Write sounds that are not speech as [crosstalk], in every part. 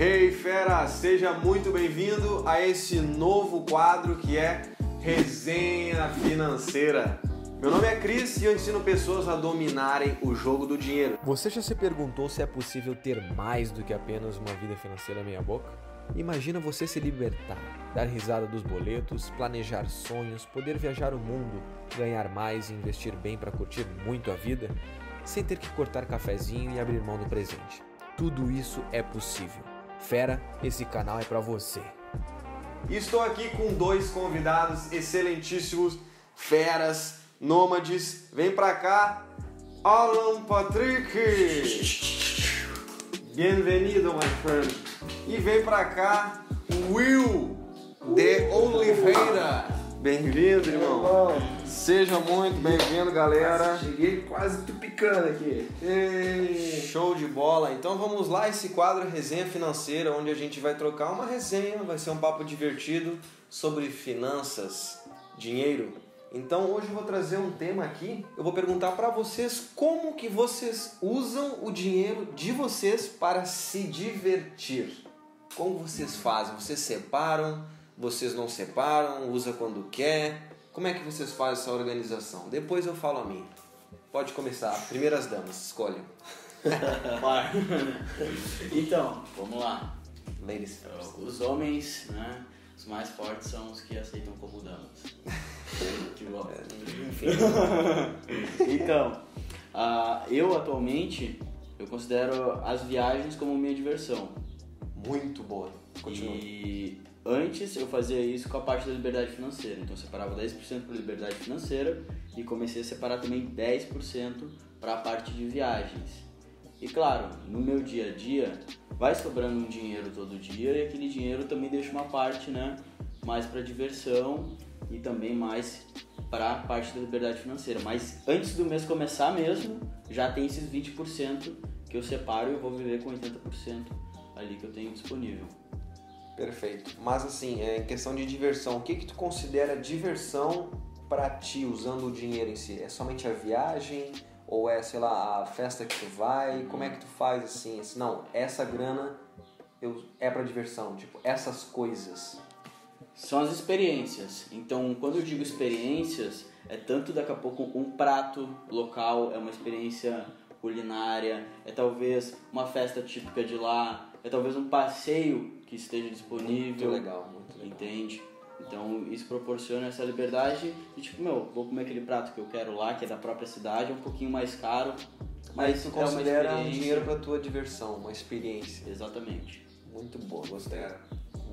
Hey fera, seja muito bem-vindo a esse novo quadro que é Resenha Financeira. Meu nome é Cris e eu ensino pessoas a dominarem o jogo do dinheiro. Você já se perguntou se é possível ter mais do que apenas uma vida financeira meia boca? Imagina você se libertar, dar risada dos boletos, planejar sonhos, poder viajar o mundo, ganhar mais e investir bem para curtir muito a vida, sem ter que cortar cafezinho e abrir mão do presente. Tudo isso é possível. Fera, esse canal é para você. Estou aqui com dois convidados excelentíssimos, feras, nômades. Vem pra cá, Alan Patrick. Bem-vindo, my friend. E vem pra cá, Will de Oliveira. Bem-vindo, irmão. Seja muito bem-vindo, galera. Cheguei quase tupicando aqui. Ei, Show de bola! Então vamos lá, esse quadro é Resenha Financeira, onde a gente vai trocar uma resenha, vai ser um papo divertido sobre finanças, dinheiro. Então hoje eu vou trazer um tema aqui. Eu vou perguntar para vocês como que vocês usam o dinheiro de vocês para se divertir. Como vocês fazem? Vocês separam? Vocês não separam? Usa quando quer? Como é que vocês fazem essa organização? Depois eu falo a minha. Pode começar. Primeiras damas, escolhe. [laughs] Então, vamos lá. Ladies first. Os homens, né? Os mais fortes são os que aceitam como damas. que bom. [laughs] então, ah, eu atualmente eu considero as viagens como minha diversão. Muito boa. Continua. E antes eu fazia isso com a parte da liberdade financeira. Então eu separava 10% para liberdade financeira e comecei a separar também 10% para a parte de viagens. E claro, no meu dia a dia vai sobrando um dinheiro todo dia e aquele dinheiro também deixa uma parte, né, mais para diversão e também mais para a parte da liberdade financeira. Mas antes do mês começar mesmo, já tem esses 20% que eu separo e eu vou viver com 80% ali que eu tenho disponível. Perfeito. Mas assim, é, em questão de diversão, o que que tu considera diversão para ti usando o dinheiro em si? É somente a viagem ou é, sei lá, a festa que tu vai? Como é que tu faz assim? assim não, essa grana eu, é para diversão, tipo, essas coisas. São as experiências. Então, quando eu digo experiências, é tanto daqui a pouco um prato local, é uma experiência culinária, é talvez uma festa típica de lá, é talvez um passeio que esteja disponível. Muito legal, muito legal. Entende? Então isso proporciona essa liberdade de tipo, meu, vou comer aquele prato que eu quero lá, que é da própria cidade, é um pouquinho mais caro, Mas tu é considera um dinheiro para tua diversão, uma experiência. Exatamente. Muito boa, gostei.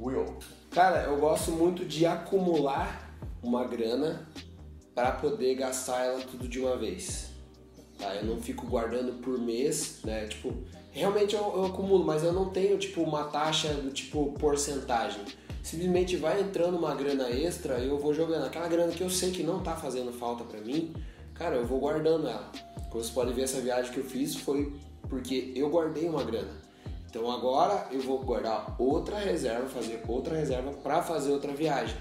Will. Cara, eu gosto muito de acumular uma grana para poder gastar ela tudo de uma vez. Tá? Eu não fico guardando por mês, né? Tipo, realmente eu, eu acumulo, mas eu não tenho tipo uma taxa do tipo porcentagem. Simplesmente vai entrando uma grana extra eu vou jogando aquela grana que eu sei que não tá fazendo falta pra mim, cara, eu vou guardando ela. Como vocês podem ver, essa viagem que eu fiz foi porque eu guardei uma grana. Então agora eu vou guardar outra reserva, fazer outra reserva para fazer outra viagem.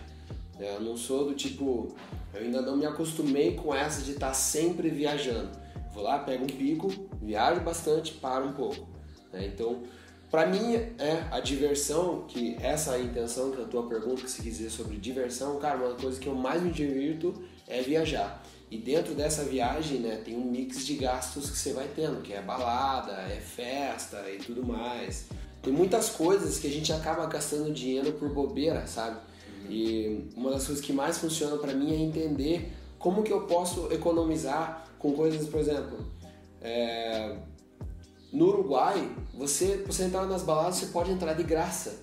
Eu não sou do tipo, eu ainda não me acostumei com essa de estar sempre viajando. Vou lá, pego um pico, viajo bastante, paro um pouco. né? Então, para mim é a diversão, que essa é a intenção da tua pergunta, que se quiser sobre diversão, cara, uma coisa que eu mais me divirto é viajar. E dentro dessa viagem, né, tem um mix de gastos que você vai tendo, que é balada, é festa e tudo mais. Tem muitas coisas que a gente acaba gastando dinheiro por bobeira, sabe? E uma das coisas que mais funciona para mim é entender como que eu posso economizar com coisas, por exemplo, é, no Uruguai, você, você entrar nas baladas, você pode entrar de graça.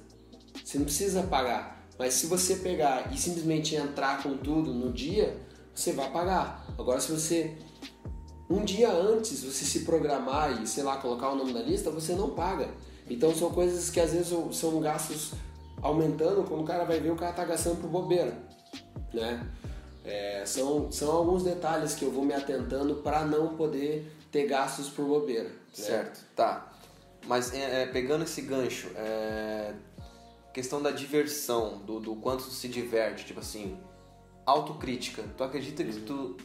Você não precisa pagar. Mas se você pegar e simplesmente entrar com tudo no dia, você vai pagar. Agora, se você um dia antes você se programar e, sei lá, colocar o nome na lista, você não paga. Então são coisas que às vezes são gastos aumentando, quando o cara vai ver, o cara tá gastando por bobeira, né? É, são, são alguns detalhes que eu vou me atentando para não poder ter gastos por bobeira. né? Certo, tá. Mas é, é, pegando esse gancho, é, questão da diversão, do, do quanto tu se diverte, tipo assim, autocrítica. Tu acredita que tu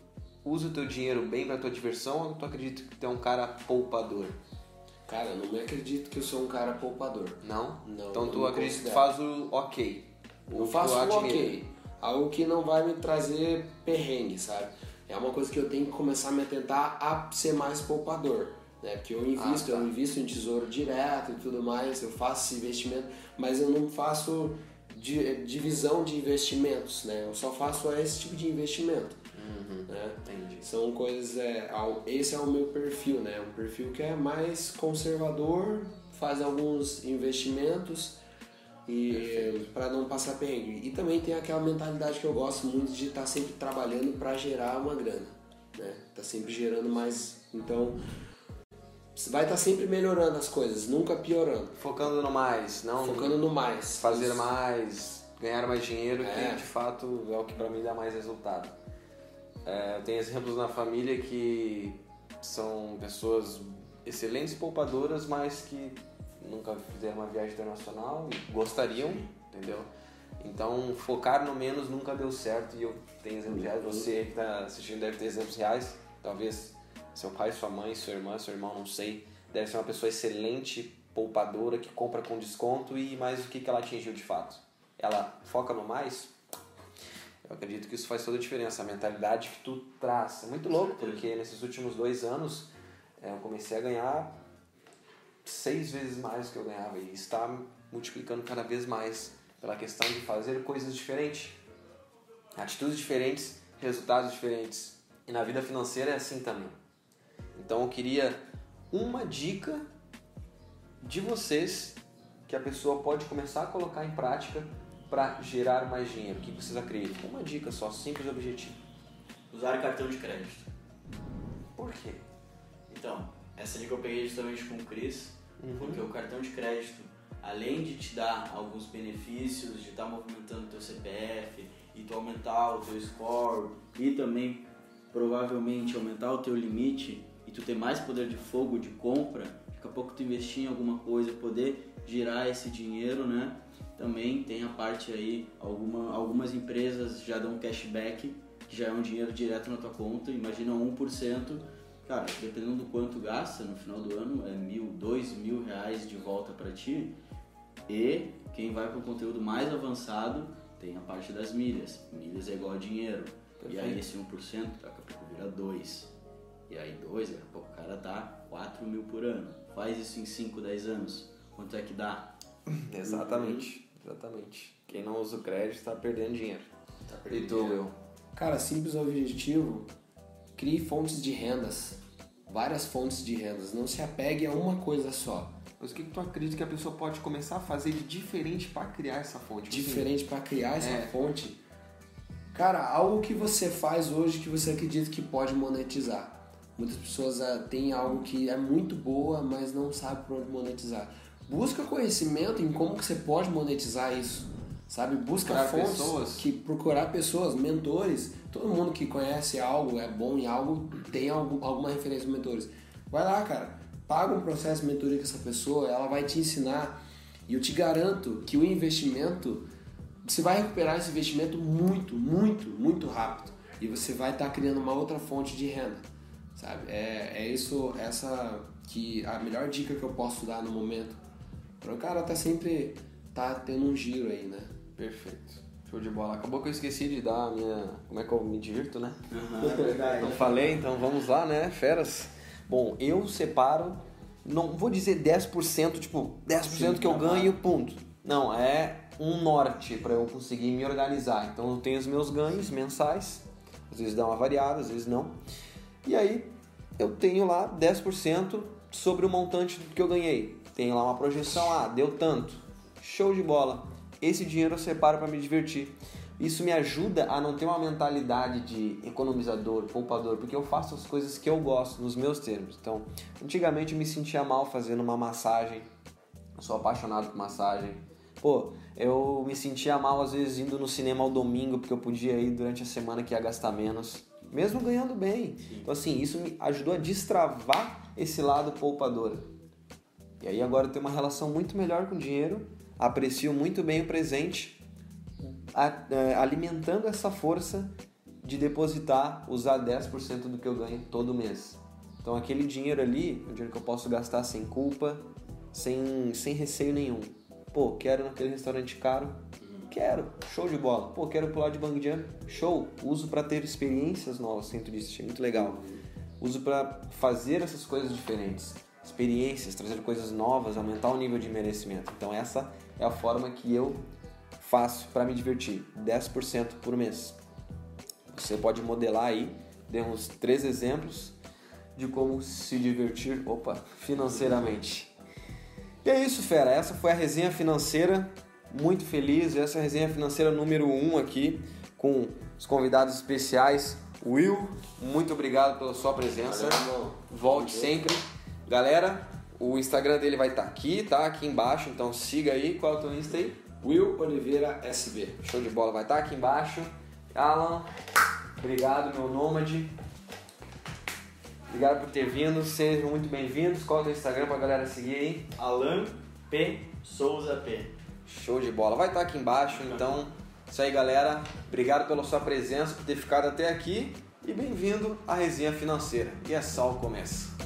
usa o teu dinheiro bem pra tua diversão ou tu acredita que tu é um cara poupador? Cara, eu não me acredito que eu sou um cara poupador. Não? Não, Então não tu acredita que tu faz o ok. Eu O faço dinheiro. ok. Algo que não vai me trazer perrengue, sabe? É uma coisa que eu tenho que começar a me tentar a ser mais poupador. Né? Porque eu invisto, Ah, tá. eu invisto em tesouro direto e tudo mais, eu faço esse investimento, mas eu não faço di- divisão de investimentos, né? Eu só faço esse tipo de investimento. Né? Entendi. São coisas. É, esse é o meu perfil, né? Um perfil que é mais conservador, faz alguns investimentos e para não passar perrengue. E também tem aquela mentalidade que eu gosto muito de estar sempre trabalhando para gerar uma grana, né? Tá sempre gerando mais. Então você vai estar sempre melhorando as coisas, nunca piorando. Focando no mais, não Focando no mais. fazer Isso. mais, ganhar mais dinheiro, É. que de fato é o que pra mim dá mais resultado. É, eu tenho exemplos na família que são pessoas excelentes poupadoras, mas que nunca fizeram uma viagem internacional e gostariam, entendeu? Então, focar no menos nunca deu certo e eu tenho exemplos reais. Você que está assistindo deve ter exemplos reais. Talvez seu pai, sua mãe, sua irmã, seu irmão, não sei. Deve ser uma pessoa excelente, poupadora, que compra com desconto e mais o que, que ela atingiu de fato. Ela foca no mais? Eu acredito que isso faz toda a diferença, a mentalidade que tu traz. É muito louco, porque nesses últimos dois anos é, eu comecei a ganhar seis vezes mais do que eu ganhava e está multiplicando cada vez mais pela questão de fazer coisas diferentes, atitudes diferentes, resultados diferentes. E na vida financeira é assim também. Então eu queria uma dica de vocês que a pessoa pode começar a colocar em prática para gerar mais dinheiro. O que vocês acreditam? Uma dica só, simples e objetiva. Usar cartão de crédito. Por quê? Então, essa dica eu peguei justamente com o Cris, Uhum. porque o cartão de crédito, além de te dar alguns benefícios, de estar movimentando o teu CPF e tu aumentar o teu score e também provavelmente aumentar o teu limite e tu ter mais poder de fogo de compra, daqui a pouco tu investir em alguma coisa, poder girar esse dinheiro, né? Também tem a parte aí, alguma, algumas empresas já dão cashback, que já é um dinheiro direto na tua conta, imagina 1%, cara, dependendo do quanto gasta no final do ano, é mil, dois mil reais de volta para ti. E quem vai para o conteúdo mais avançado tem a parte das milhas. Milhas é igual a dinheiro. E aí esse 1% daqui a pouco vira 2. E aí 2, daqui a pouco o cara tá 4 mil por ano. Faz isso em 5, 10 anos. Quanto é que dá? [laughs] Exatamente, exatamente. Quem não usa o crédito está perdendo dinheiro. Tá E perdendo tu, dinheiro. Cara, simples objetivo, crie fontes de rendas. Várias fontes de rendas. Não se apegue a uma coisa só. Mas o que, que tu acredita que a pessoa pode começar a fazer de diferente para criar essa fonte? Tipo assim, Diferente para criar essa É. fonte. Cara, algo que você faz hoje que você acredita que pode monetizar. Muitas pessoas ah, têm algo que é muito boa, mas não sabe por onde monetizar. Busca conhecimento em como que você pode monetizar isso. Sabe? Busca Procurar fontes pessoas. que procurar pessoas, mentores. Todo mundo que conhece algo, é bom em algo, tem algum, alguma referência de mentores. Vai lá, cara. Paga um processo de mentoria com essa pessoa, ela vai te ensinar. E eu te garanto que o investimento, você vai recuperar esse investimento muito, muito, muito rápido. E você vai estar criando uma outra fonte de renda. Sabe? É, é isso, essa que a melhor dica que eu posso dar no momento. Para o cara tá sempre tá tendo um giro aí, né? Perfeito. Show de bola. Acabou que eu esqueci de dar a minha. Como é que eu me divirto, né? Aham, é verdade. Não falei, então vamos lá, né? Feras. Bom, eu separo, não vou dizer 10%, tipo, 10% Sim, que eu tá ganho, ponto. Não, é um norte para eu conseguir me organizar. Então eu tenho os meus ganhos mensais, às vezes dá uma variada, às vezes não. E aí eu tenho lá 10% sobre o montante que eu ganhei. Tem lá uma projeção, ah, deu tanto. Show de bola. Esse dinheiro eu separo para me divertir. Isso me ajuda a não ter uma mentalidade de economizador, poupador, porque eu faço as coisas que eu gosto, nos meus termos. Então, antigamente eu me sentia mal fazendo uma massagem. Eu sou apaixonado por massagem. Pô, eu me sentia mal às vezes indo no cinema ao domingo, porque eu podia ir durante a semana que ia gastar menos, mesmo ganhando bem. Então, assim, isso me ajudou a destravar esse lado poupador. E aí agora eu tenho uma relação muito melhor com o dinheiro, aprecio muito bem o presente, é, alimentando essa força de depositar, usar 10% do que eu ganho todo mês. Então aquele dinheiro ali, o dinheiro que eu posso gastar sem culpa, sem, sem receio nenhum. Pô, quero naquele restaurante caro? Quero, show de bola. Pô, quero pular de bang jump? Show. Uso para ter experiências novas dentro disso, achei muito legal. Uso para fazer essas coisas diferentes, experiências, trazer coisas novas, aumentar o nível de merecimento. Então essa é a forma que eu faço para me divertir, 10% por mês. Você pode modelar aí, dei uns três exemplos de como se divertir, opa, financeiramente. E é isso, fera. Essa foi a resenha financeira. Muito feliz. Essa é a resenha financeira número 1 um aqui, com os convidados especiais. Will, muito obrigado pela sua presença. Valeu, Volte sempre. Galera, o Instagram dele vai estar aqui, tá? Aqui embaixo, então siga aí. Qual é o teu Insta aí? Will Oliveira SB. Show de bola, vai estar aqui embaixo. Alan, obrigado, meu nômade. Obrigado por ter vindo, sejam muito bem-vindos. Qual é o teu Instagram pra galera seguir aí? Alan P. Souza P. Show de bola, vai estar aqui embaixo, então. Isso aí, galera. Obrigado pela sua presença, por ter ficado até aqui. E bem-vindo à Resenha Financeira. E é só o começo.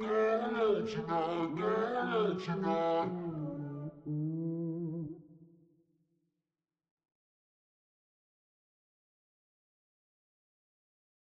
National, national, national.